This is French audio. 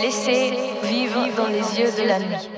Laissez vivre dans les yeux de la nuit.